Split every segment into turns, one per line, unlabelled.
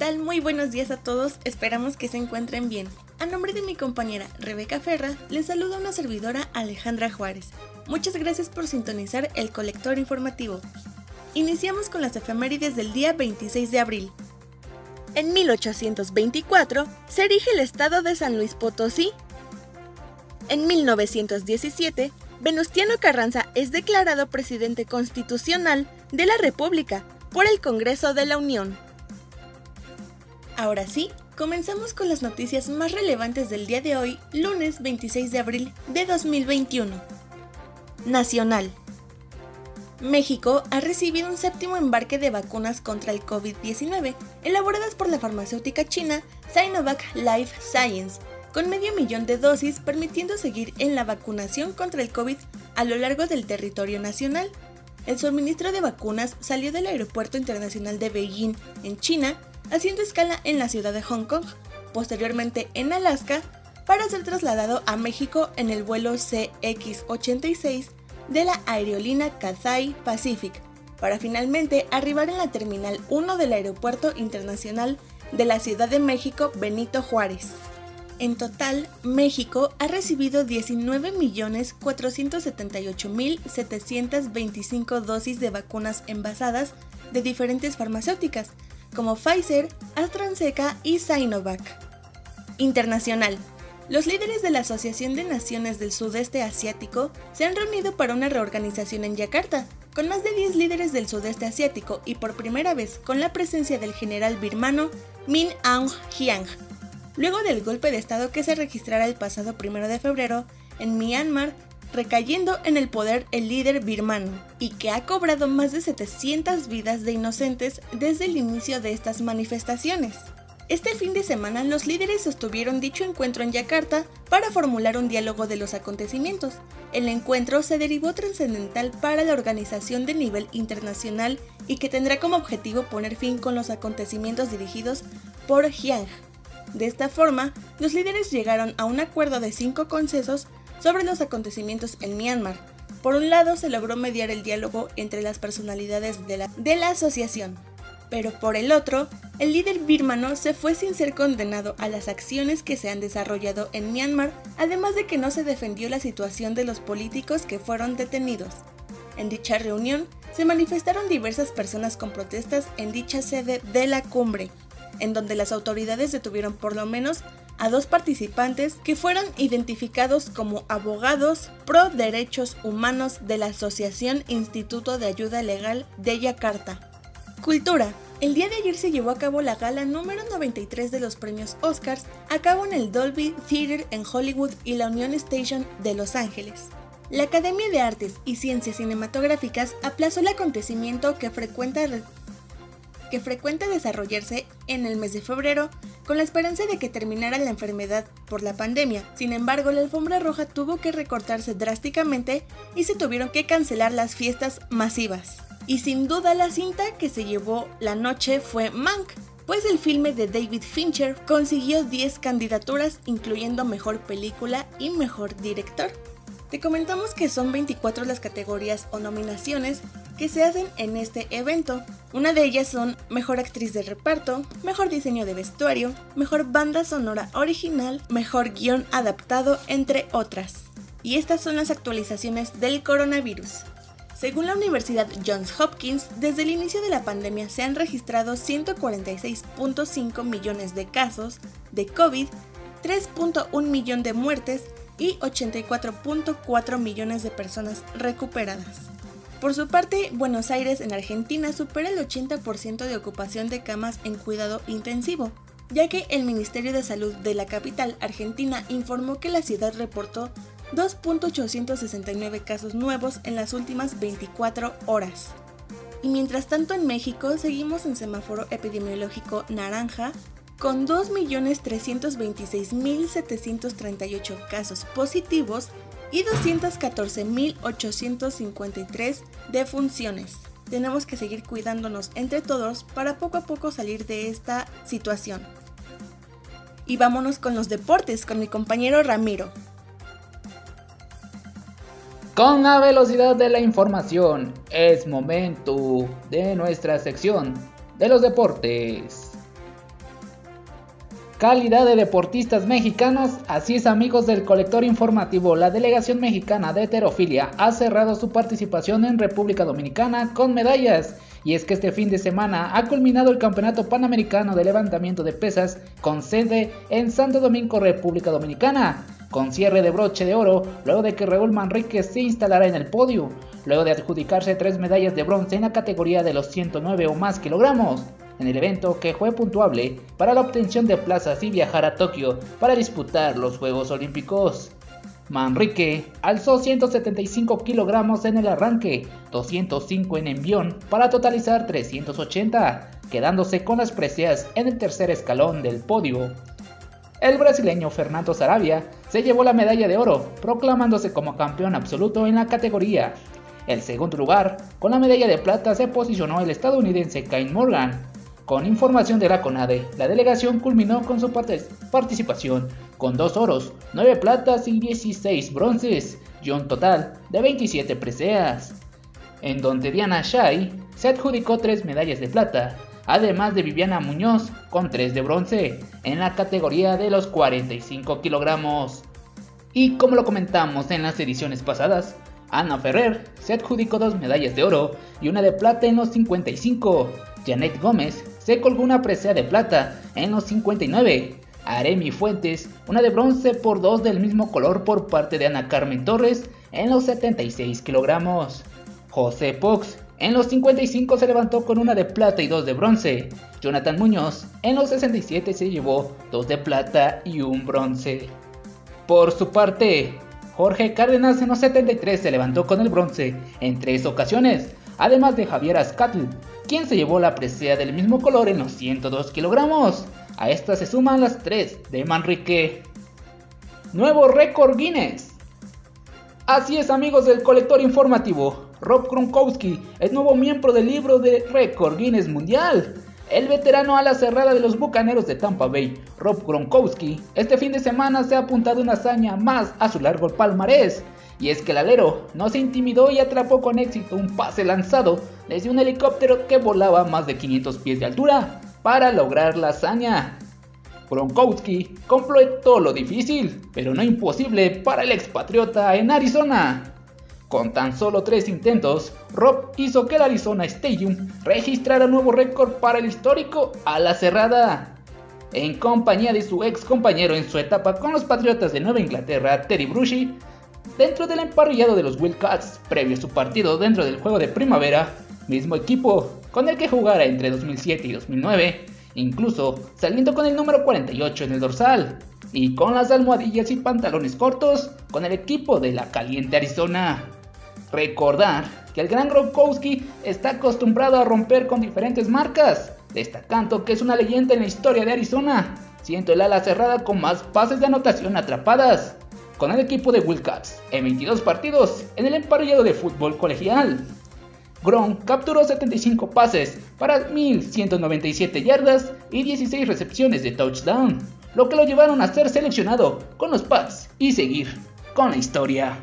Muy buenos días a todos, esperamos que se encuentren bien. A nombre de mi compañera Rebeca Ferra, les saluda una servidora Alejandra Juárez. Muchas gracias por sintonizar el colector informativo. Iniciamos con las efemérides del día 26 de abril. En 1824 se erige el estado de San Luis Potosí. En 1917, Venustiano Carranza es declarado presidente constitucional de la República por el Congreso de la Unión. Ahora sí, comenzamos con las noticias más relevantes del día de hoy, lunes 26 de abril de 2021. Nacional. México ha recibido un séptimo embarque de vacunas contra el COVID-19, elaboradas por la farmacéutica china Sinovac Life Science, con medio millón de dosis permitiendo seguir en la vacunación contra el COVID a lo largo del territorio nacional. El suministro de vacunas salió del Aeropuerto Internacional de Beijing, en China, haciendo escala en la ciudad de Hong Kong, posteriormente en Alaska, para ser trasladado a México en el vuelo CX-86 de la aerolínea Cathay Pacific, para finalmente arribar en la Terminal 1 del Aeropuerto Internacional de la Ciudad de México Benito Juárez. En total, México ha recibido 19.478.725 dosis de vacunas envasadas de diferentes farmacéuticas, como Pfizer, AstraZeneca y Sinovac. Internacional. Los líderes de la Asociación de Naciones del Sudeste Asiático se han reunido para una reorganización en Yakarta, con más de 10 líderes del sudeste asiático y por primera vez con la presencia del general birmano Min Aung Hyang. Luego del golpe de estado que se registrara el pasado 1 de febrero en Myanmar recayendo en el poder el líder birmano, y que ha cobrado más de 700 vidas de inocentes desde el inicio de estas manifestaciones. Este fin de semana los líderes sostuvieron dicho encuentro en Yakarta para formular un diálogo de los acontecimientos. El encuentro se derivó trascendental para la organización de nivel internacional y que tendrá como objetivo poner fin con los acontecimientos dirigidos por Jiang. De esta forma, los líderes llegaron a un acuerdo de cinco concesos sobre los acontecimientos en Myanmar. Por un lado, se logró mediar el diálogo entre las personalidades de la, de la asociación, pero por el otro, el líder birmano se fue sin ser condenado a las acciones que se han desarrollado en Myanmar, además de que no se defendió la situación de los políticos que fueron detenidos. En dicha reunión, se manifestaron diversas personas con protestas en dicha sede de la cumbre, en donde las autoridades detuvieron por lo menos a dos participantes que fueron identificados como abogados pro derechos humanos de la Asociación Instituto de Ayuda Legal de Yakarta. Cultura. El día de ayer se llevó a cabo la gala número 93 de los premios Oscars, a cabo en el Dolby Theater en Hollywood y la Union Station de Los Ángeles. La Academia de Artes y Ciencias Cinematográficas aplazó el acontecimiento que frecuenta, que frecuenta desarrollarse en el mes de febrero con la esperanza de que terminara la enfermedad por la pandemia. Sin embargo, la alfombra roja tuvo que recortarse drásticamente y se tuvieron que cancelar las fiestas masivas. Y sin duda la cinta que se llevó la noche fue Mank, pues el filme de David Fincher consiguió 10 candidaturas incluyendo Mejor Película y Mejor Director. Te comentamos que son 24 las categorías o nominaciones que se hacen en este evento. Una de ellas son Mejor Actriz de Reparto, Mejor Diseño de Vestuario, Mejor Banda Sonora Original, Mejor Guión Adaptado, entre otras. Y estas son las actualizaciones del coronavirus. Según la Universidad Johns Hopkins, desde el inicio de la pandemia se han registrado 146.5 millones de casos de COVID, 3.1 millón de muertes y 84.4 millones de personas recuperadas. Por su parte, Buenos Aires en Argentina supera el 80% de ocupación de camas en cuidado intensivo, ya que el Ministerio de Salud de la capital argentina informó que la ciudad reportó 2.869 casos nuevos en las últimas 24 horas. Y mientras tanto en México seguimos en semáforo epidemiológico naranja con 2.326.738 casos positivos y 214.853 defunciones. Tenemos que seguir cuidándonos entre todos para poco a poco salir de esta situación. Y vámonos con los deportes con mi compañero Ramiro.
Con la velocidad de la información, es momento de nuestra sección de los deportes calidad de deportistas mexicanos, así es amigos del colector informativo, la delegación mexicana de heterofilia ha cerrado su participación en República Dominicana con medallas. Y es que este fin de semana ha culminado el Campeonato Panamericano de Levantamiento de Pesas con sede en Santo Domingo, República Dominicana, con cierre de broche de oro luego de que Raúl Manrique se instalara en el podio, luego de adjudicarse tres medallas de bronce en la categoría de los 109 o más kilogramos en el evento que fue puntuable para la obtención de plazas y viajar a Tokio para disputar los Juegos Olímpicos. Manrique alzó 175 kilogramos en el arranque, 205 en envión para totalizar 380, quedándose con las preseas en el tercer escalón del podio. El brasileño Fernando Sarabia se llevó la medalla de oro, proclamándose como campeón absoluto en la categoría. El segundo lugar, con la medalla de plata, se posicionó el estadounidense Kyle Morgan, con información de la CONADE, la delegación culminó con su participación con dos oros, 9 platas y 16 bronces, y un total de 27 preseas, en donde Diana Shai se adjudicó 3 medallas de plata, además de Viviana Muñoz con 3 de bronce, en la categoría de los 45 kilogramos. Y como lo comentamos en las ediciones pasadas, Ana Ferrer se adjudicó 2 medallas de oro y una de plata en los 55. Janet Gómez se colgó una presea de plata en los 59. Aremi Fuentes, una de bronce por dos del mismo color por parte de Ana Carmen Torres en los 76 kilogramos. José Pox en los 55 se levantó con una de plata y dos de bronce. Jonathan Muñoz en los 67 se llevó dos de plata y un bronce. Por su parte, Jorge Cárdenas en los 73 se levantó con el bronce en tres ocasiones, además de Javier Azcatl quien se llevó la presea del mismo color en los 102 kilogramos. A esta se suman las 3 de Manrique. Nuevo récord Guinness. Así es amigos del colector informativo, Rob Gronkowski es nuevo miembro del libro de récord Guinness Mundial. El veterano a la cerrada de los Bucaneros de Tampa Bay, Rob Gronkowski, este fin de semana se ha apuntado una hazaña más a su largo palmarés y es que el alero no se intimidó y atrapó con éxito un pase lanzado desde un helicóptero que volaba más de 500 pies de altura para lograr la hazaña. Gronkowski completó lo difícil, pero no imposible para el expatriota en Arizona. Con tan solo tres intentos, Rob hizo que el Arizona Stadium registrara nuevo récord para el histórico a la cerrada. En compañía de su ex compañero en su etapa con los Patriotas de Nueva Inglaterra, Terry Bruschi, dentro del emparrillado de los Wildcats previo a su partido dentro del juego de primavera, mismo equipo con el que jugara entre 2007 y 2009, incluso saliendo con el número 48 en el dorsal y con las almohadillas y pantalones cortos con el equipo de la caliente Arizona. Recordar que el gran Gronkowski está acostumbrado a romper con diferentes marcas, destacando que es una leyenda en la historia de Arizona, siendo el ala cerrada con más pases de anotación atrapadas, con el equipo de Wildcats en 22 partidos en el emparrillado de fútbol colegial. Gronk capturó 75 pases para 1197 yardas y 16 recepciones de touchdown, lo que lo llevaron a ser seleccionado con los Pats y seguir con la historia.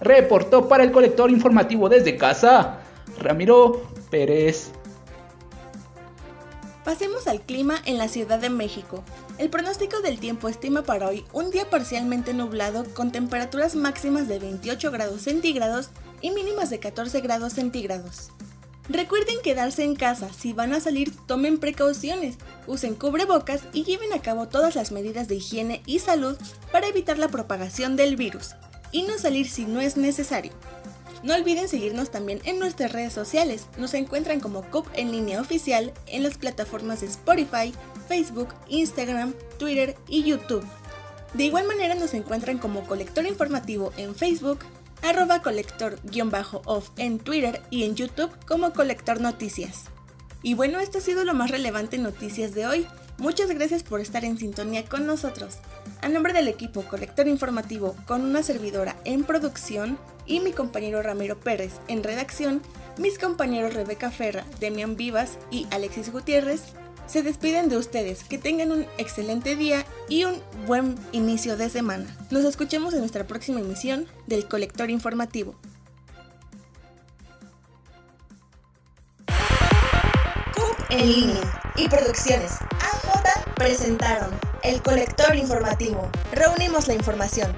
Reportó para el colector informativo desde casa, Ramiro Pérez.
Pasemos al clima en la Ciudad de México. El pronóstico del tiempo estima para hoy un día parcialmente nublado con temperaturas máximas de 28 grados centígrados y mínimas de 14 grados centígrados. Recuerden quedarse en casa, si van a salir tomen precauciones, usen cubrebocas y lleven a cabo todas las medidas de higiene y salud para evitar la propagación del virus, y no salir si no es necesario. No olviden seguirnos también en nuestras redes sociales. Nos encuentran como CUP en línea oficial en las plataformas de Spotify, Facebook, Instagram, Twitter y YouTube. De igual manera nos encuentran como Colector Informativo en Facebook, arroba colector-off en Twitter y en YouTube como Colector Noticias. Y bueno, esto ha sido lo más relevante en noticias de hoy. Muchas gracias por estar en sintonía con nosotros. A nombre del equipo Colector Informativo con una servidora en producción y mi compañero Ramiro Pérez en redacción, mis compañeros Rebeca Ferra, Demian Vivas y Alexis Gutiérrez, se despiden de ustedes. Que tengan un excelente día y un buen inicio de semana. Nos escuchemos en nuestra próxima emisión del Colector Informativo. en línea y producciones AJ presentaron el Colector Informativo. Reunimos la información